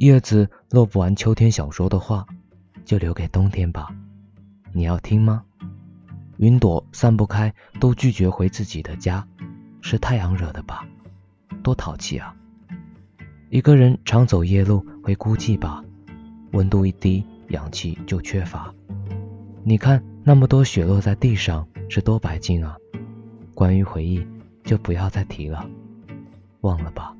叶子落不完秋天想说的话，就留给冬天吧。你要听吗？云朵散不开，都拒绝回自己的家，是太阳惹的吧？多淘气啊！一个人常走夜路会孤寂吧？温度一低，氧气就缺乏。你看那么多雪落在地上，是多白净啊！关于回忆，就不要再提了，忘了吧。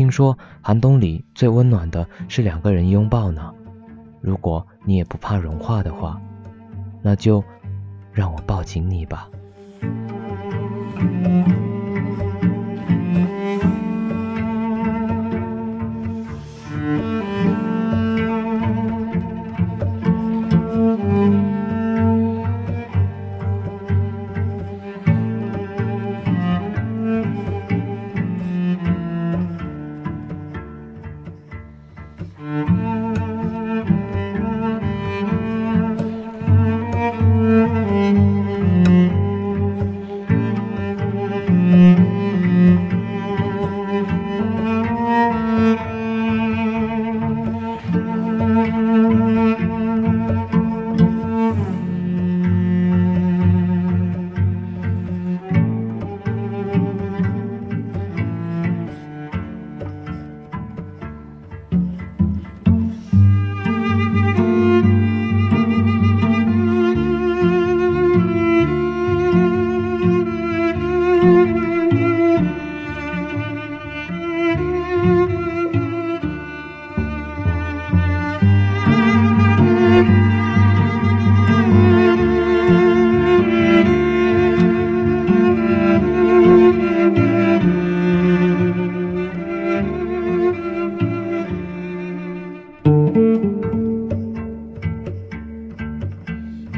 听说寒冬里最温暖的是两个人拥抱呢。如果你也不怕融化的话，那就让我抱紧你吧。